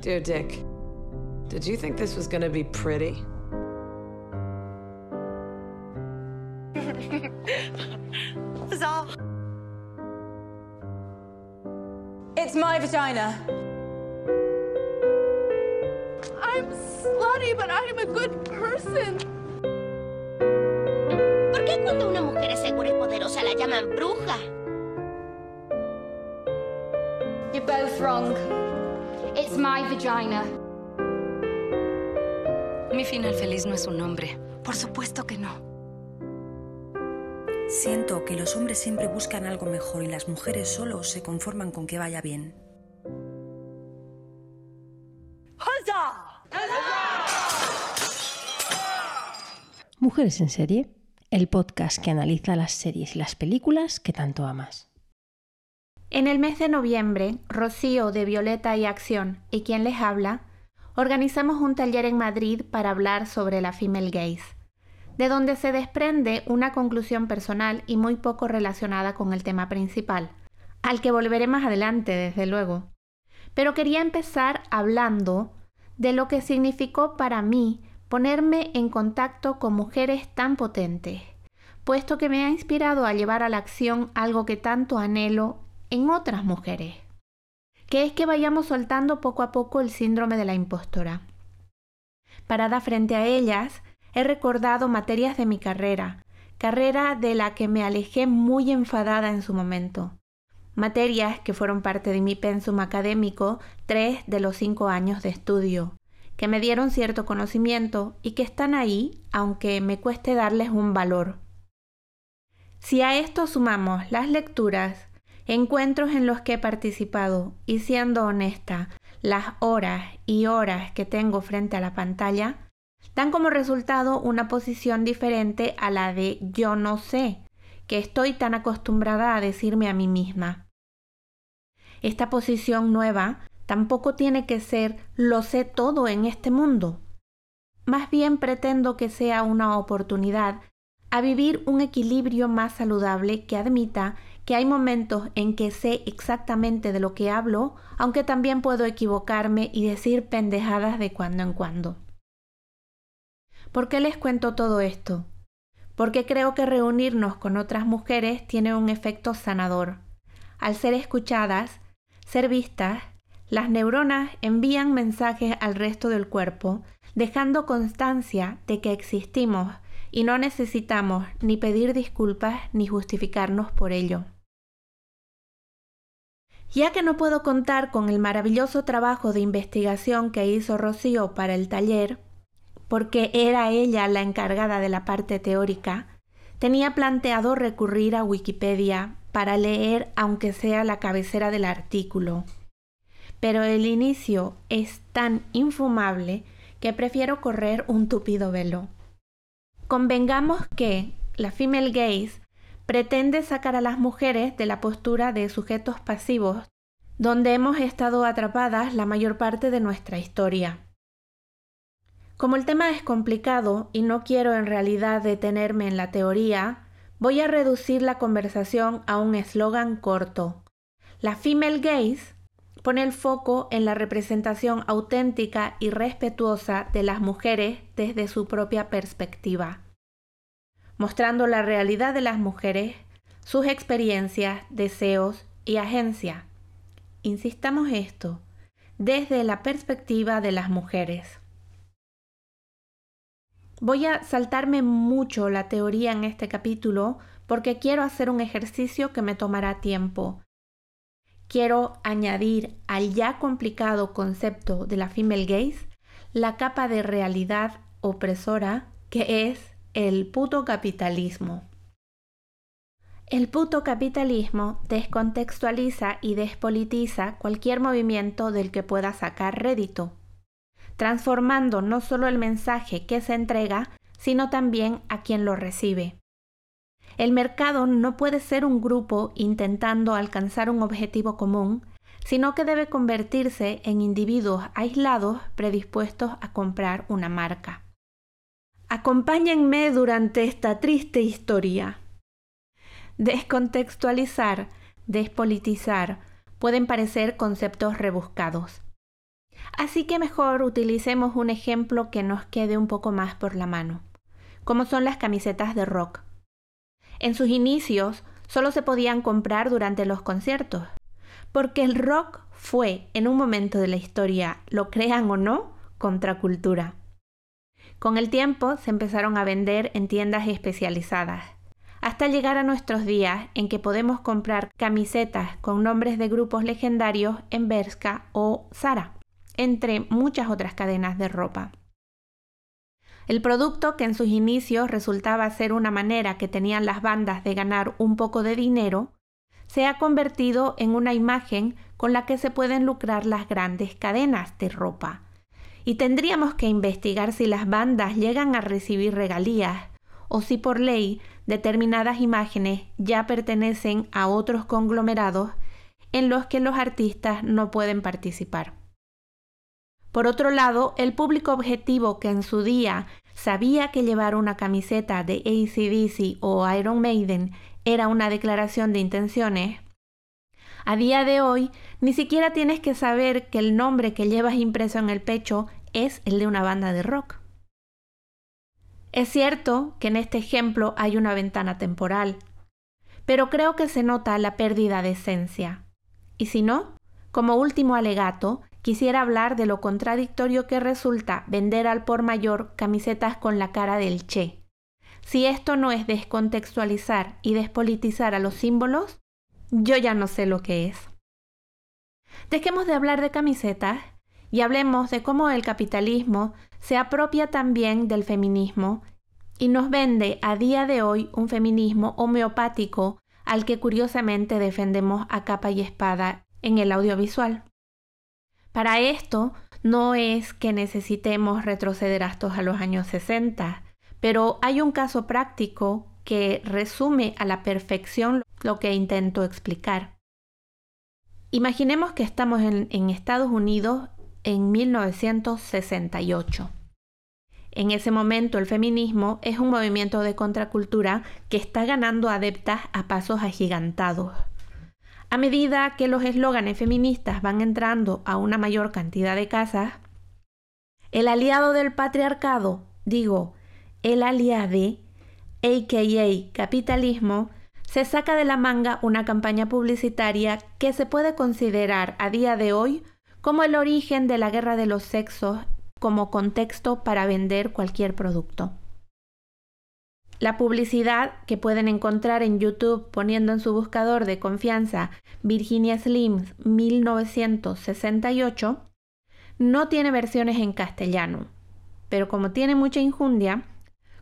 Dear Dick, did you think this was gonna be pretty? Bizarre. It's my vagina. I'm slutty, but I'm a good person. ¿Por qué cuando una mujer es segura y poderosa la llaman bruja? You're both wrong. It's my vagina. Mi final feliz no es un nombre. Por supuesto que no. Siento que los hombres siempre buscan algo mejor y las mujeres solo se conforman con que vaya bien. Mujeres en serie, el podcast que analiza las series y las películas que tanto amas. En el mes de noviembre, Rocío de Violeta y Acción y quien les habla, organizamos un taller en Madrid para hablar sobre la female gaze, de donde se desprende una conclusión personal y muy poco relacionada con el tema principal, al que volveré más adelante, desde luego. Pero quería empezar hablando de lo que significó para mí ponerme en contacto con mujeres tan potentes, puesto que me ha inspirado a llevar a la acción algo que tanto anhelo en otras mujeres, que es que vayamos soltando poco a poco el síndrome de la impostora. Parada frente a ellas, he recordado materias de mi carrera, carrera de la que me alejé muy enfadada en su momento. Materias que fueron parte de mi pensum académico tres de los cinco años de estudio, que me dieron cierto conocimiento y que están ahí aunque me cueste darles un valor. Si a esto sumamos las lecturas, encuentros en los que he participado y siendo honesta, las horas y horas que tengo frente a la pantalla, dan como resultado una posición diferente a la de yo no sé, que estoy tan acostumbrada a decirme a mí misma. Esta posición nueva tampoco tiene que ser lo sé todo en este mundo. Más bien pretendo que sea una oportunidad a vivir un equilibrio más saludable que admita que hay momentos en que sé exactamente de lo que hablo, aunque también puedo equivocarme y decir pendejadas de cuando en cuando. ¿Por qué les cuento todo esto? Porque creo que reunirnos con otras mujeres tiene un efecto sanador. Al ser escuchadas, ser vistas, las neuronas envían mensajes al resto del cuerpo, dejando constancia de que existimos y no necesitamos ni pedir disculpas ni justificarnos por ello. Ya que no puedo contar con el maravilloso trabajo de investigación que hizo Rocío para el taller, porque era ella la encargada de la parte teórica, tenía planteado recurrir a Wikipedia para leer aunque sea la cabecera del artículo pero el inicio es tan infumable que prefiero correr un tupido velo. Convengamos que la female gaze pretende sacar a las mujeres de la postura de sujetos pasivos donde hemos estado atrapadas la mayor parte de nuestra historia. Como el tema es complicado y no quiero en realidad detenerme en la teoría, voy a reducir la conversación a un eslogan corto. La female gaze pone el foco en la representación auténtica y respetuosa de las mujeres desde su propia perspectiva, mostrando la realidad de las mujeres, sus experiencias, deseos y agencia. Insistamos esto, desde la perspectiva de las mujeres. Voy a saltarme mucho la teoría en este capítulo porque quiero hacer un ejercicio que me tomará tiempo quiero añadir al ya complicado concepto de la female gaze la capa de realidad opresora que es el puto capitalismo. El puto capitalismo descontextualiza y despolitiza cualquier movimiento del que pueda sacar rédito, transformando no solo el mensaje que se entrega, sino también a quien lo recibe. El mercado no puede ser un grupo intentando alcanzar un objetivo común, sino que debe convertirse en individuos aislados predispuestos a comprar una marca. Acompáñenme durante esta triste historia. Descontextualizar, despolitizar, pueden parecer conceptos rebuscados. Así que mejor utilicemos un ejemplo que nos quede un poco más por la mano, como son las camisetas de rock. En sus inicios solo se podían comprar durante los conciertos, porque el rock fue, en un momento de la historia, lo crean o no, contracultura. Con el tiempo se empezaron a vender en tiendas especializadas, hasta llegar a nuestros días en que podemos comprar camisetas con nombres de grupos legendarios en Berska o Zara, entre muchas otras cadenas de ropa. El producto que en sus inicios resultaba ser una manera que tenían las bandas de ganar un poco de dinero, se ha convertido en una imagen con la que se pueden lucrar las grandes cadenas de ropa. Y tendríamos que investigar si las bandas llegan a recibir regalías o si por ley determinadas imágenes ya pertenecen a otros conglomerados en los que los artistas no pueden participar. Por otro lado, el público objetivo que en su día sabía que llevar una camiseta de ACDC o Iron Maiden era una declaración de intenciones, a día de hoy ni siquiera tienes que saber que el nombre que llevas impreso en el pecho es el de una banda de rock. Es cierto que en este ejemplo hay una ventana temporal, pero creo que se nota la pérdida de esencia. Y si no, como último alegato, quisiera hablar de lo contradictorio que resulta vender al por mayor camisetas con la cara del Che. Si esto no es descontextualizar y despolitizar a los símbolos, yo ya no sé lo que es. Dejemos de hablar de camisetas y hablemos de cómo el capitalismo se apropia también del feminismo y nos vende a día de hoy un feminismo homeopático al que curiosamente defendemos a capa y espada en el audiovisual. Para esto no es que necesitemos retroceder hasta a los años 60, pero hay un caso práctico que resume a la perfección lo que intento explicar. Imaginemos que estamos en, en Estados Unidos en 1968. En ese momento el feminismo es un movimiento de contracultura que está ganando adeptas a pasos agigantados. A medida que los eslóganes feministas van entrando a una mayor cantidad de casas, el aliado del patriarcado, digo, el aliade, aka capitalismo, se saca de la manga una campaña publicitaria que se puede considerar a día de hoy como el origen de la guerra de los sexos como contexto para vender cualquier producto. La publicidad que pueden encontrar en YouTube poniendo en su buscador de confianza Virginia Slims 1968 no tiene versiones en castellano, pero como tiene mucha injundia,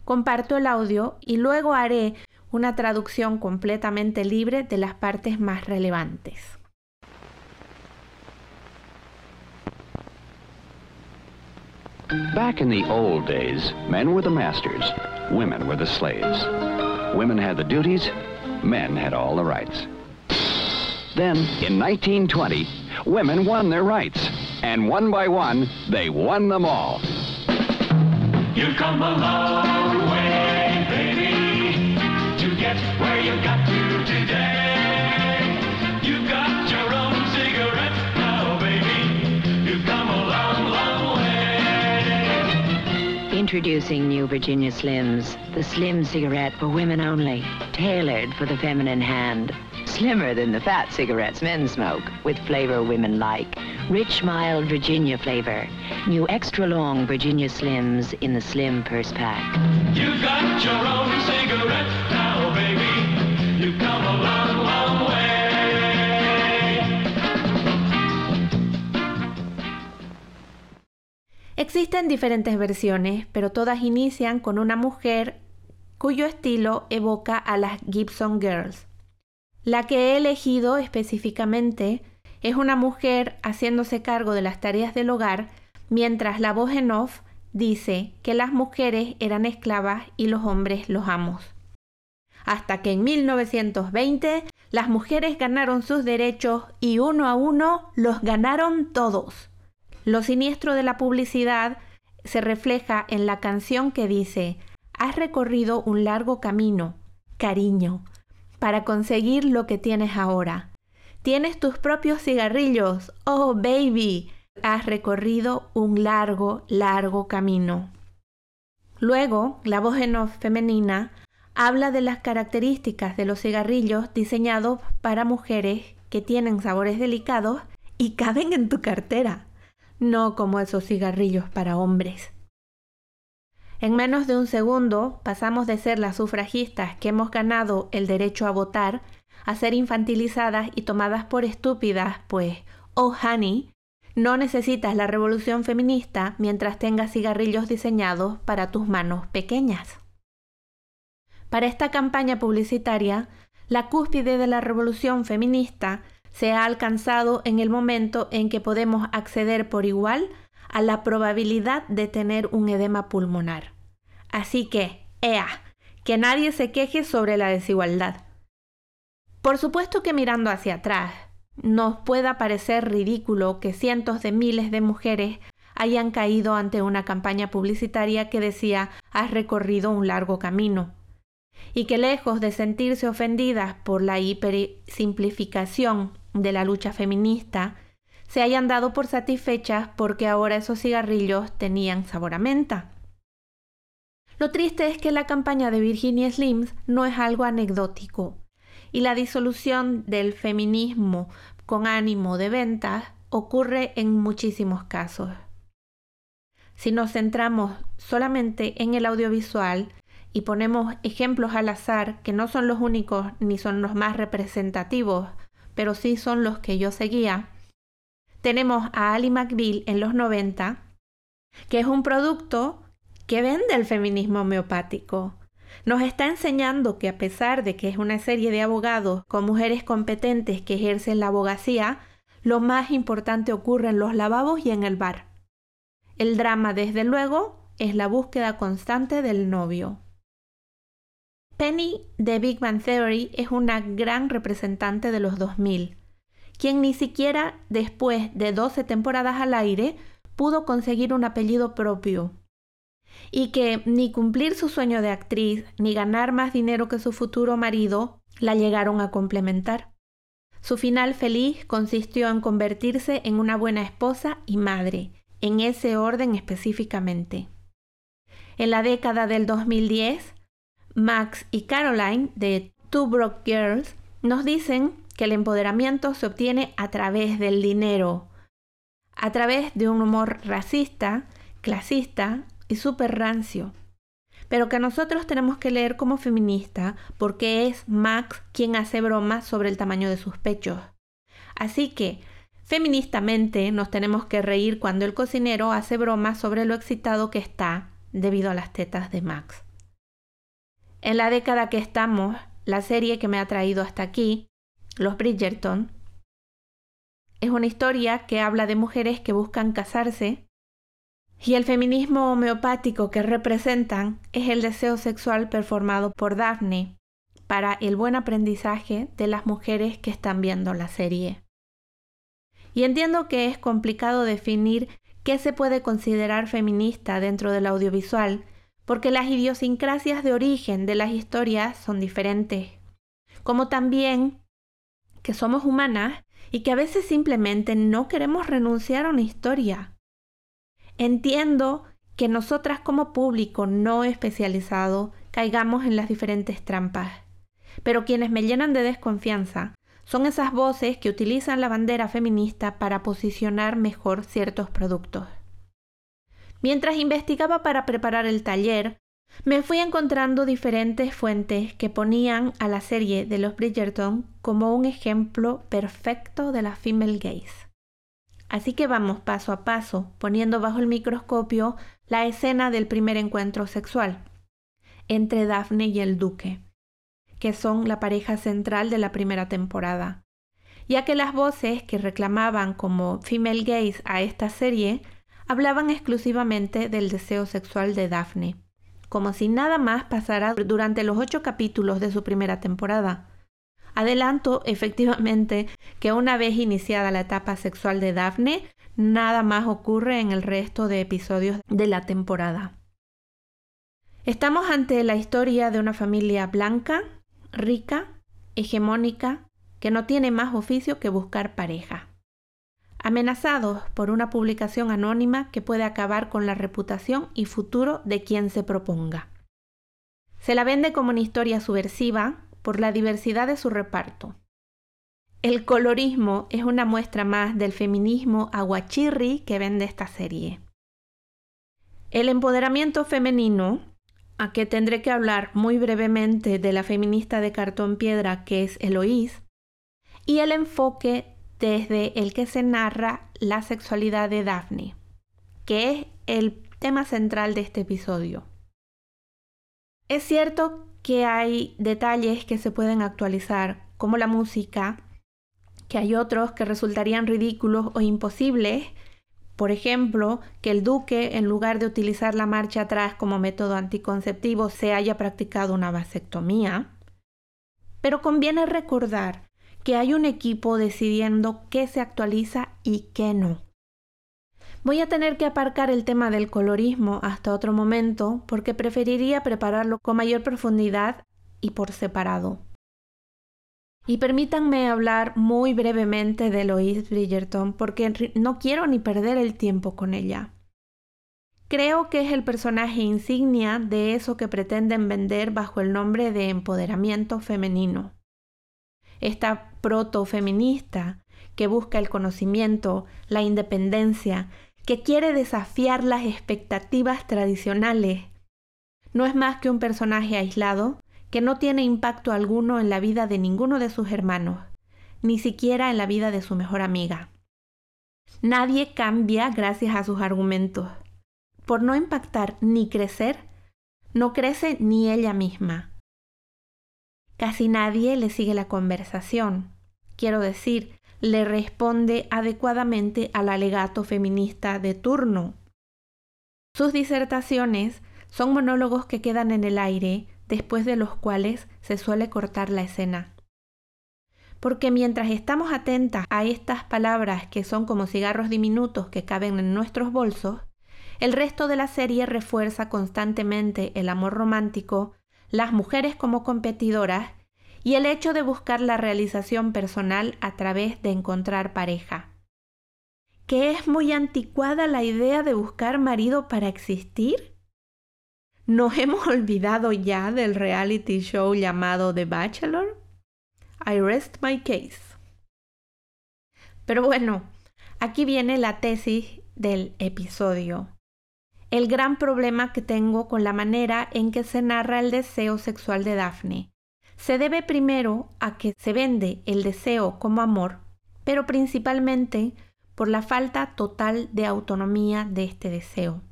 comparto el audio y luego haré una traducción completamente libre de las partes más relevantes. Back in the old days, men were the masters, women were the slaves. Women had the duties, men had all the rights. Then, in 1920, women won their rights, and one by one, they won them all. You've come a Introducing new Virginia Slims, the slim cigarette for women only, tailored for the feminine hand. Slimmer than the fat cigarettes men smoke, with flavor women like. Rich, mild Virginia flavor. New extra long Virginia Slims in the slim purse pack. You've got your own cigarette now, baby. You've come a long, Existen diferentes versiones, pero todas inician con una mujer cuyo estilo evoca a las Gibson Girls. La que he elegido específicamente es una mujer haciéndose cargo de las tareas del hogar, mientras la voz en off dice que las mujeres eran esclavas y los hombres los amos. Hasta que en 1920 las mujeres ganaron sus derechos y uno a uno los ganaron todos. Lo siniestro de la publicidad se refleja en la canción que dice, has recorrido un largo camino, cariño, para conseguir lo que tienes ahora. Tienes tus propios cigarrillos, oh baby. has recorrido un largo, largo camino. Luego, la voz en off femenina habla de las características de los cigarrillos diseñados para mujeres que tienen sabores delicados y caben en tu cartera, no como esos cigarrillos para hombres. En menos de un segundo pasamos de ser las sufragistas que hemos ganado el derecho a votar a ser infantilizadas y tomadas por estúpidas, pues, oh honey, no necesitas la revolución feminista mientras tengas cigarrillos diseñados para tus manos pequeñas. Para esta campaña publicitaria, la cúspide de la revolución feminista se ha alcanzado en el momento en que podemos acceder por igual a la probabilidad de tener un edema pulmonar. Así que, ea, que nadie se queje sobre la desigualdad. Por supuesto que mirando hacia atrás, nos pueda parecer ridículo que cientos de miles de mujeres hayan caído ante una campaña publicitaria que decía has recorrido un largo camino y que lejos de sentirse ofendidas por la hipersimplificación de la lucha feminista, se hayan dado por satisfechas porque ahora esos cigarrillos tenían sabor a menta. Lo triste es que la campaña de Virginia Slims no es algo anecdótico y la disolución del feminismo con ánimo de ventas ocurre en muchísimos casos. Si nos centramos solamente en el audiovisual y ponemos ejemplos al azar que no son los únicos ni son los más representativos pero sí son los que yo seguía. Tenemos a Ali McBeal en los 90, que es un producto que vende el feminismo homeopático. Nos está enseñando que a pesar de que es una serie de abogados con mujeres competentes que ejercen la abogacía, lo más importante ocurre en los lavabos y en el bar. El drama, desde luego, es la búsqueda constante del novio. Penny de Big Bang Theory es una gran representante de los 2000, quien ni siquiera después de 12 temporadas al aire pudo conseguir un apellido propio, y que ni cumplir su sueño de actriz ni ganar más dinero que su futuro marido la llegaron a complementar. Su final feliz consistió en convertirse en una buena esposa y madre, en ese orden específicamente. En la década del 2010, Max y Caroline de Two Broke Girls nos dicen que el empoderamiento se obtiene a través del dinero, a través de un humor racista, clasista y súper rancio. Pero que nosotros tenemos que leer como feminista porque es Max quien hace bromas sobre el tamaño de sus pechos. Así que, feministamente, nos tenemos que reír cuando el cocinero hace bromas sobre lo excitado que está debido a las tetas de Max. En la década que estamos, la serie que me ha traído hasta aquí, Los Bridgerton, es una historia que habla de mujeres que buscan casarse y el feminismo homeopático que representan es el deseo sexual performado por Daphne para el buen aprendizaje de las mujeres que están viendo la serie. Y entiendo que es complicado definir qué se puede considerar feminista dentro del audiovisual, porque las idiosincrasias de origen de las historias son diferentes, como también que somos humanas y que a veces simplemente no queremos renunciar a una historia. Entiendo que nosotras como público no especializado caigamos en las diferentes trampas, pero quienes me llenan de desconfianza son esas voces que utilizan la bandera feminista para posicionar mejor ciertos productos. Mientras investigaba para preparar el taller, me fui encontrando diferentes fuentes que ponían a la serie de los Bridgerton como un ejemplo perfecto de la female gaze. Así que vamos paso a paso, poniendo bajo el microscopio la escena del primer encuentro sexual entre Daphne y el duque, que son la pareja central de la primera temporada, ya que las voces que reclamaban como female gaze a esta serie hablaban exclusivamente del deseo sexual de Daphne, como si nada más pasara durante los ocho capítulos de su primera temporada. Adelanto efectivamente que una vez iniciada la etapa sexual de Daphne, nada más ocurre en el resto de episodios de la temporada. Estamos ante la historia de una familia blanca, rica, hegemónica, que no tiene más oficio que buscar pareja. Amenazados por una publicación anónima que puede acabar con la reputación y futuro de quien se proponga. Se la vende como una historia subversiva por la diversidad de su reparto. El colorismo es una muestra más del feminismo aguachirri que vende esta serie. El empoderamiento femenino, a que tendré que hablar muy brevemente de la feminista de cartón piedra que es Eloís, y el enfoque desde el que se narra la sexualidad de Daphne, que es el tema central de este episodio. Es cierto que hay detalles que se pueden actualizar, como la música, que hay otros que resultarían ridículos o imposibles, por ejemplo, que el duque, en lugar de utilizar la marcha atrás como método anticonceptivo, se haya practicado una vasectomía. Pero conviene recordar que hay un equipo decidiendo qué se actualiza y qué no. Voy a tener que aparcar el tema del colorismo hasta otro momento porque preferiría prepararlo con mayor profundidad y por separado. Y permítanme hablar muy brevemente de Lois Bridgerton porque no quiero ni perder el tiempo con ella. Creo que es el personaje insignia de eso que pretenden vender bajo el nombre de empoderamiento femenino. Esta proto-feminista que busca el conocimiento, la independencia, que quiere desafiar las expectativas tradicionales. No es más que un personaje aislado que no tiene impacto alguno en la vida de ninguno de sus hermanos, ni siquiera en la vida de su mejor amiga. Nadie cambia gracias a sus argumentos. Por no impactar ni crecer, no crece ni ella misma. Casi nadie le sigue la conversación. Quiero decir, le responde adecuadamente al alegato feminista de turno. Sus disertaciones son monólogos que quedan en el aire, después de los cuales se suele cortar la escena. Porque mientras estamos atentas a estas palabras que son como cigarros diminutos que caben en nuestros bolsos, el resto de la serie refuerza constantemente el amor romántico, las mujeres como competidoras y el hecho de buscar la realización personal a través de encontrar pareja. ¿Que es muy anticuada la idea de buscar marido para existir? ¿Nos hemos olvidado ya del reality show llamado The Bachelor? I rest my case. Pero bueno, aquí viene la tesis del episodio. El gran problema que tengo con la manera en que se narra el deseo sexual de Daphne se debe primero a que se vende el deseo como amor, pero principalmente por la falta total de autonomía de este deseo.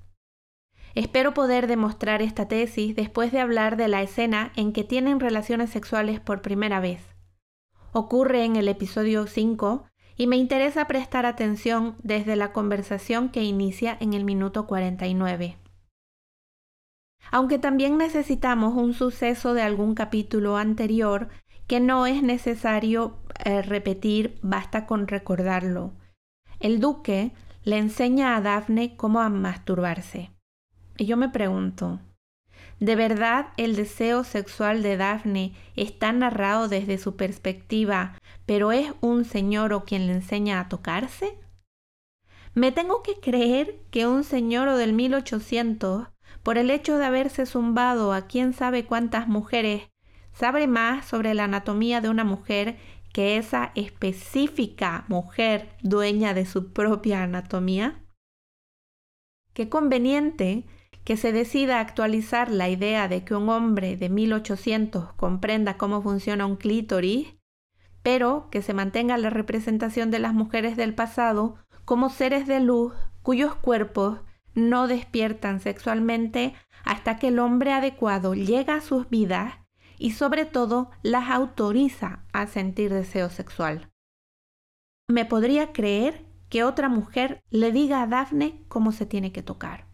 Espero poder demostrar esta tesis después de hablar de la escena en que tienen relaciones sexuales por primera vez. Ocurre en el episodio 5 y me interesa prestar atención desde la conversación que inicia en el minuto 49 aunque también necesitamos un suceso de algún capítulo anterior que no es necesario eh, repetir, basta con recordarlo. El duque le enseña a Daphne cómo a masturbarse. Y yo me pregunto, ¿de verdad el deseo sexual de Daphne está narrado desde su perspectiva, pero es un señor o quien le enseña a tocarse? ¿Me tengo que creer que un señor del 1800 por el hecho de haberse zumbado a quién sabe cuántas mujeres, sabe más sobre la anatomía de una mujer que esa específica mujer dueña de su propia anatomía? Qué conveniente que se decida actualizar la idea de que un hombre de 1800 comprenda cómo funciona un clítoris, pero que se mantenga la representación de las mujeres del pasado como seres de luz cuyos cuerpos no despiertan sexualmente hasta que el hombre adecuado llega a sus vidas y sobre todo las autoriza a sentir deseo sexual. Me podría creer que otra mujer le diga a Daphne cómo se tiene que tocar.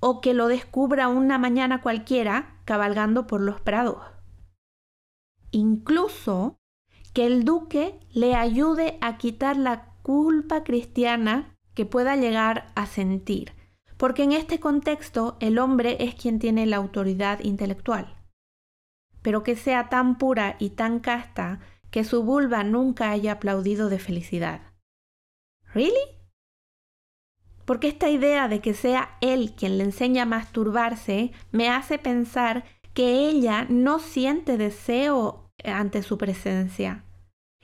O que lo descubra una mañana cualquiera cabalgando por los prados. Incluso que el duque le ayude a quitar la culpa cristiana que pueda llegar a sentir porque en este contexto el hombre es quien tiene la autoridad intelectual. Pero que sea tan pura y tan casta que su vulva nunca haya aplaudido de felicidad. ¿Really? Porque esta idea de que sea él quien le enseña a masturbarse me hace pensar que ella no siente deseo ante su presencia,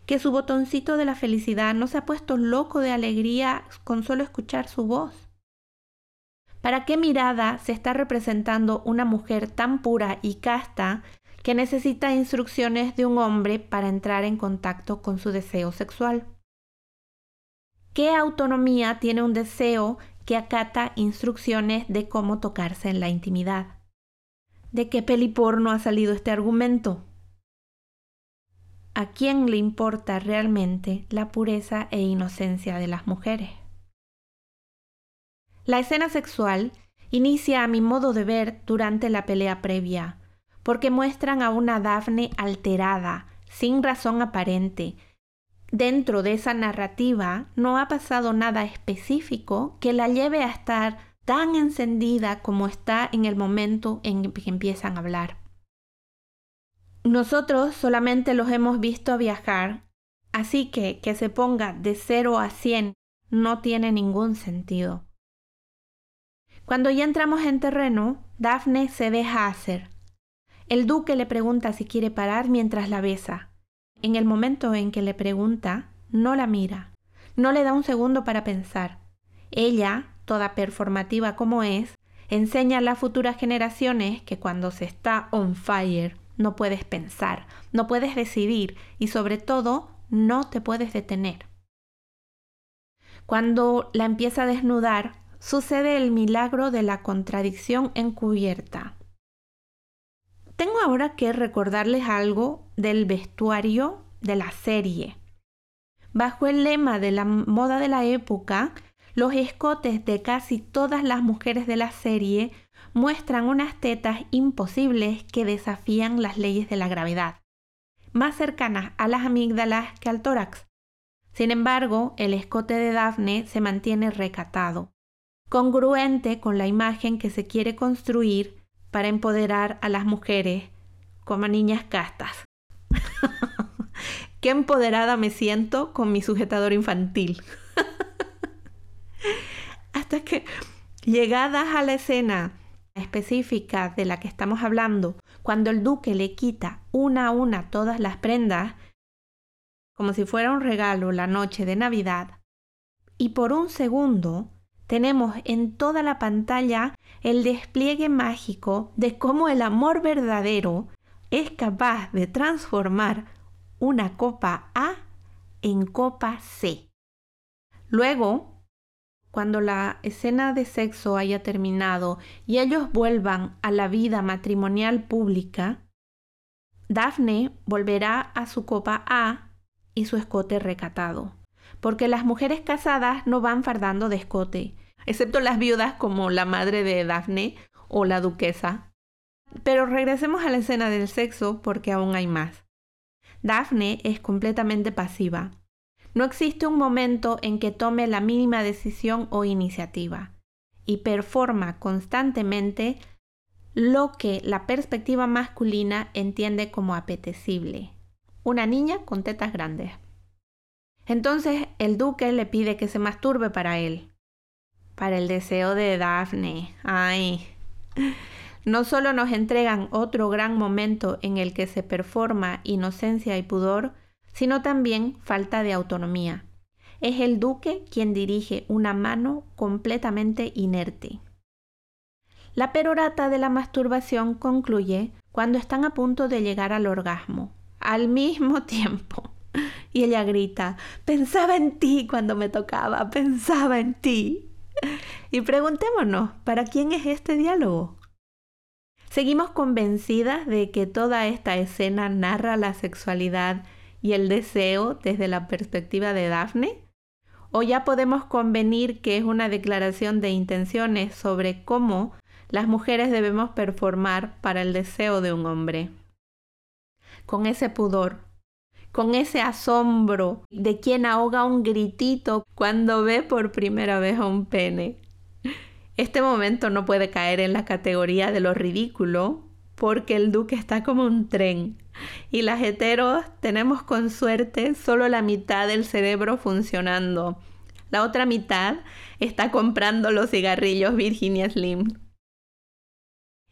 que su botoncito de la felicidad no se ha puesto loco de alegría con solo escuchar su voz. ¿Para qué mirada se está representando una mujer tan pura y casta que necesita instrucciones de un hombre para entrar en contacto con su deseo sexual? ¿Qué autonomía tiene un deseo que acata instrucciones de cómo tocarse en la intimidad? ¿De qué peliporno ha salido este argumento? ¿A quién le importa realmente la pureza e inocencia de las mujeres? La escena sexual inicia a mi modo de ver durante la pelea previa, porque muestran a una Daphne alterada, sin razón aparente. Dentro de esa narrativa no ha pasado nada específico que la lleve a estar tan encendida como está en el momento en que empiezan a hablar. Nosotros solamente los hemos visto viajar, así que que se ponga de 0 a 100 no tiene ningún sentido. Cuando ya entramos en terreno, Daphne se deja hacer. El duque le pregunta si quiere parar mientras la besa. En el momento en que le pregunta, no la mira, no le da un segundo para pensar. Ella, toda performativa como es, enseña a las futuras generaciones que cuando se está on fire no puedes pensar, no puedes decidir y sobre todo no te puedes detener. Cuando la empieza a desnudar, sucede el milagro de la contradicción encubierta. Tengo ahora que recordarles algo del vestuario de la serie. Bajo el lema de la moda de la época, los escotes de casi todas las mujeres de la serie muestran unas tetas imposibles que desafían las leyes de la gravedad, más cercanas a las amígdalas que al tórax. Sin embargo, el escote de Daphne se mantiene recatado congruente con la imagen que se quiere construir para empoderar a las mujeres como niñas castas. Qué empoderada me siento con mi sujetador infantil. Hasta que, llegadas a la escena específica de la que estamos hablando, cuando el duque le quita una a una todas las prendas, como si fuera un regalo la noche de Navidad, y por un segundo tenemos en toda la pantalla el despliegue mágico de cómo el amor verdadero es capaz de transformar una copa A en copa C. Luego, cuando la escena de sexo haya terminado y ellos vuelvan a la vida matrimonial pública, Daphne volverá a su copa A y su escote recatado porque las mujeres casadas no van fardando de escote, excepto las viudas como la madre de Daphne o la duquesa. Pero regresemos a la escena del sexo porque aún hay más. Daphne es completamente pasiva. No existe un momento en que tome la mínima decisión o iniciativa y performa constantemente lo que la perspectiva masculina entiende como apetecible. Una niña con tetas grandes. Entonces el duque le pide que se masturbe para él, para el deseo de Daphne. Ay. No solo nos entregan otro gran momento en el que se performa inocencia y pudor, sino también falta de autonomía. Es el duque quien dirige una mano completamente inerte. La perorata de la masturbación concluye cuando están a punto de llegar al orgasmo, al mismo tiempo. Y ella grita, pensaba en ti cuando me tocaba, pensaba en ti. Y preguntémonos, ¿para quién es este diálogo? ¿Seguimos convencidas de que toda esta escena narra la sexualidad y el deseo desde la perspectiva de Daphne? ¿O ya podemos convenir que es una declaración de intenciones sobre cómo las mujeres debemos performar para el deseo de un hombre? Con ese pudor, con ese asombro de quien ahoga un gritito cuando ve por primera vez a un pene. Este momento no puede caer en la categoría de lo ridículo porque el duque está como un tren y las heteros tenemos con suerte solo la mitad del cerebro funcionando. La otra mitad está comprando los cigarrillos Virginia Slim.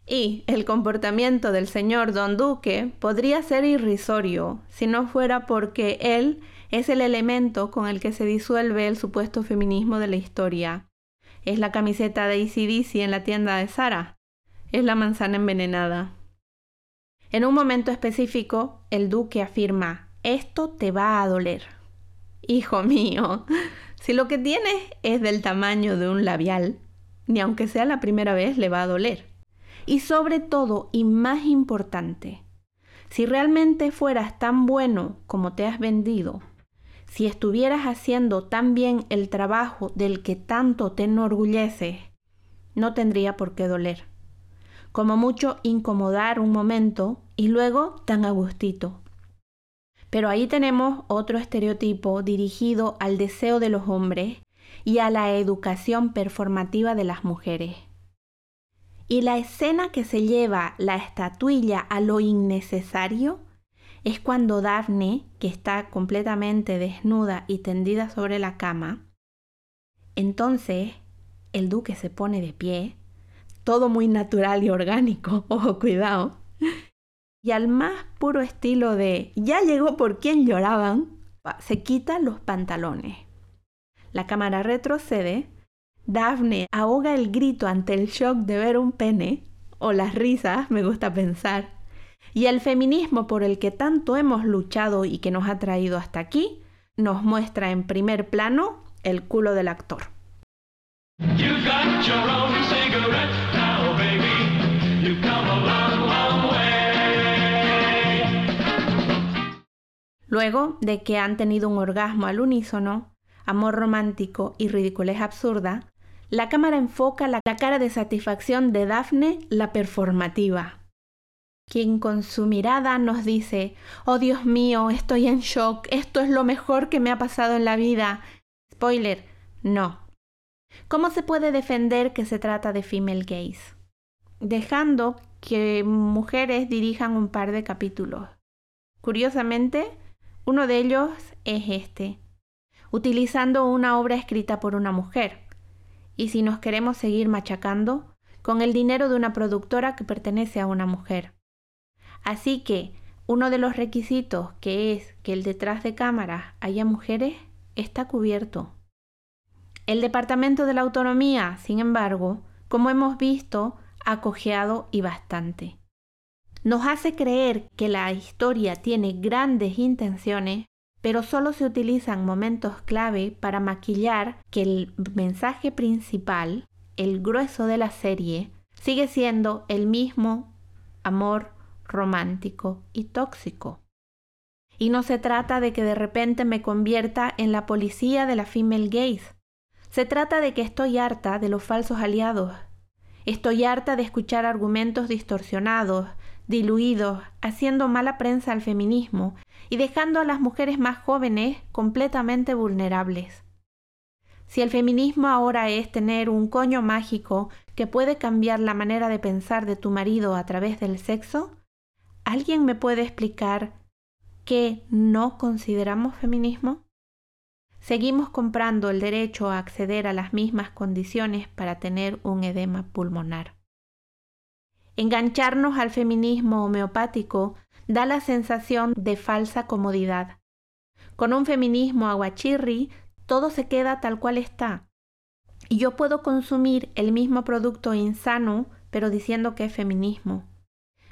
Y el comportamiento del señor Don Duque podría ser irrisorio si no fuera porque él es el elemento con el que se disuelve el supuesto feminismo de la historia. Es la camiseta de ACDC en la tienda de Sara. Es la manzana envenenada. En un momento específico, el duque afirma, esto te va a doler. Hijo mío, si lo que tienes es del tamaño de un labial, ni aunque sea la primera vez le va a doler. Y sobre todo, y más importante, si realmente fueras tan bueno como te has vendido, si estuvieras haciendo tan bien el trabajo del que tanto te enorgulleces, no tendría por qué doler. Como mucho incomodar un momento y luego tan a gustito. Pero ahí tenemos otro estereotipo dirigido al deseo de los hombres y a la educación performativa de las mujeres. Y la escena que se lleva la estatuilla a lo innecesario es cuando Daphne, que está completamente desnuda y tendida sobre la cama, entonces el duque se pone de pie, todo muy natural y orgánico, ojo cuidado, y al más puro estilo de ya llegó por quien lloraban, se quita los pantalones. La cámara retrocede Daphne ahoga el grito ante el shock de ver un pene, o las risas, me gusta pensar, y el feminismo por el que tanto hemos luchado y que nos ha traído hasta aquí, nos muestra en primer plano el culo del actor. Luego de que han tenido un orgasmo al unísono, amor romántico y ridiculez absurda, la cámara enfoca la, cara de satisfacción de Daphne, la performativa, quien con su mirada nos dice, oh Dios mío, estoy en shock, esto es lo mejor que me ha pasado en la vida. Spoiler, no. ¿Cómo se puede defender que se trata de female gaze? Dejando que mujeres dirijan un par de capítulos. Curiosamente, uno de ellos es este, utilizando una obra escrita por una mujer, y si nos queremos seguir machacando, con el dinero de una productora que pertenece a una mujer. Así que uno de los requisitos, que es que el detrás de cámaras haya mujeres, está cubierto. El Departamento de la Autonomía, sin embargo, como hemos visto, ha cojeado y bastante. Nos hace creer que la historia tiene grandes intenciones, pero solo se utilizan momentos clave para maquillar que el mensaje principal, el grueso de la serie, sigue siendo el mismo amor romántico y tóxico. Y no se trata de que de repente me convierta en la policía de la female gaze. Se trata de que estoy harta de los falsos aliados. Estoy harta de escuchar argumentos distorsionados, diluidos, haciendo mala prensa al feminismo y dejando a las mujeres más jóvenes completamente vulnerables. Si el feminismo ahora es tener un coño mágico que puede cambiar la manera de pensar de tu marido a través del sexo, ¿alguien me puede explicar qué no consideramos feminismo? Seguimos comprando el derecho a acceder a las mismas condiciones para tener un edema pulmonar. Engancharnos al feminismo homeopático da la sensación de falsa comodidad. Con un feminismo aguachirri, todo se queda tal cual está. Y yo puedo consumir el mismo producto insano, pero diciendo que es feminismo.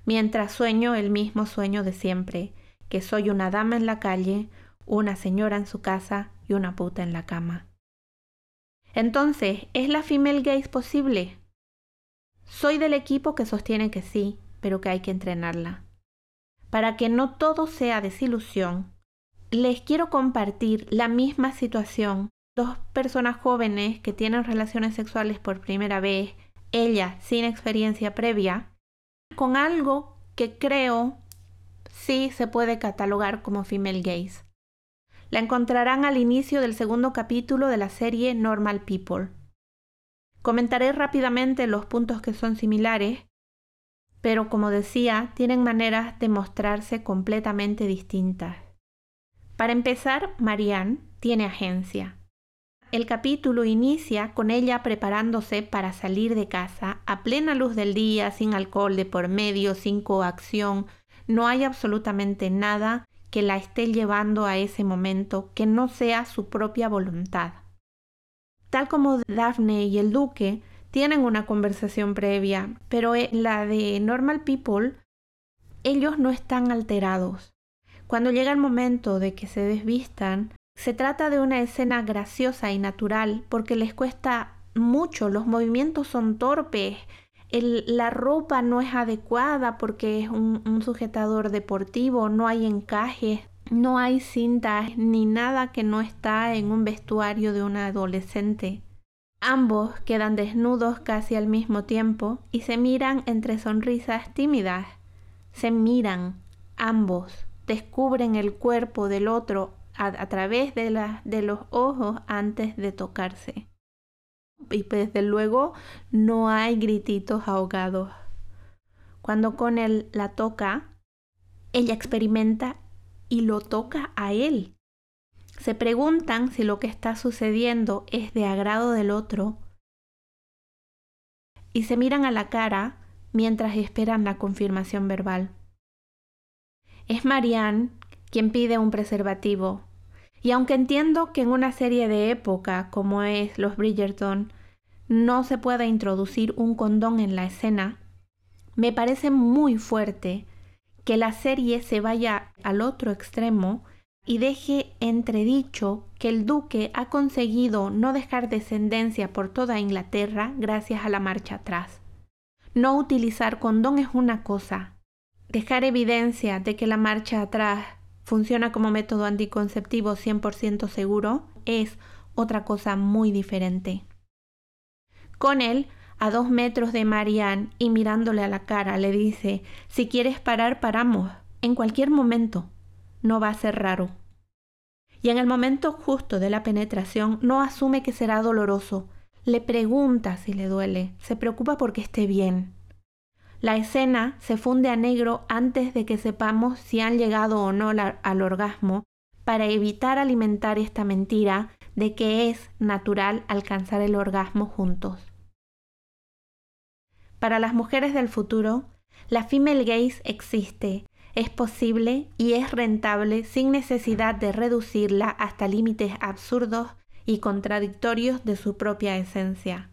Mientras sueño el mismo sueño de siempre, que soy una dama en la calle, una señora en su casa y una puta en la cama. Entonces, ¿es la female gaze posible? Soy del equipo que sostiene que sí, pero que hay que entrenarla. Para que no todo sea desilusión, les quiero compartir la misma situación. Dos personas jóvenes que tienen relaciones sexuales por primera vez, ella sin experiencia previa, con algo que creo sí se puede catalogar como female gaze. La encontrarán al inicio del segundo capítulo de la serie Normal People. Comentaré rápidamente los puntos que son similares, pero como decía, tienen maneras de mostrarse completamente distintas. Para empezar, Marianne tiene agencia. El capítulo inicia con ella preparándose para salir de casa a plena luz del día, sin alcohol de por medio, sin coacción. No hay absolutamente nada que la esté llevando a ese momento que no sea su propia voluntad. Tal como Daphne y el duque tienen una conversación previa, pero eh, la de Normal People, ellos no están alterados. Cuando llega el momento de que se desvistan, se trata de una escena graciosa y natural porque les cuesta mucho, los movimientos son torpes, la ropa no es adecuada porque es un, un sujetador deportivo, no hay encajes, no hay cintas ni nada que no está en un vestuario de una adolescente. Ambos quedan desnudos casi al mismo tiempo y se miran entre sonrisas tímidas. Se miran, ambos, descubren el cuerpo del otro a, través de, de los ojos antes de tocarse. Y desde luego no hay grititos ahogados. Cuando con él la toca, ella experimenta y lo toca a él. Se preguntan si lo que está sucediendo es de agrado del otro y se miran a la cara mientras esperan la confirmación verbal. Es Marianne quien pide un preservativo. Y aunque entiendo que en una serie de época como es Los Bridgerton no se pueda introducir un condón en la escena, me parece muy fuerte que la serie se vaya al otro extremo y deje entredicho que el duque ha conseguido no dejar descendencia por toda Inglaterra gracias a la marcha atrás. No utilizar condón es una cosa. Dejar evidencia de que la marcha atrás funciona como método anticonceptivo 100% seguro es otra cosa muy diferente. Con él, a dos metros de Marianne y mirándole a la cara, le dice, si quieres parar, paramos, en cualquier momento, no va a ser raro. Y en el momento justo de la penetración no asume que será doloroso, le pregunta si le duele, se preocupa porque esté bien. La escena se funde a negro antes de que sepamos si han llegado o no al orgasmo para evitar alimentar esta mentira de que es natural alcanzar el orgasmo juntos. Para las mujeres del futuro, la female gaze existe, es posible y es rentable sin necesidad de reducirla hasta límites absurdos y contradictorios de su propia esencia.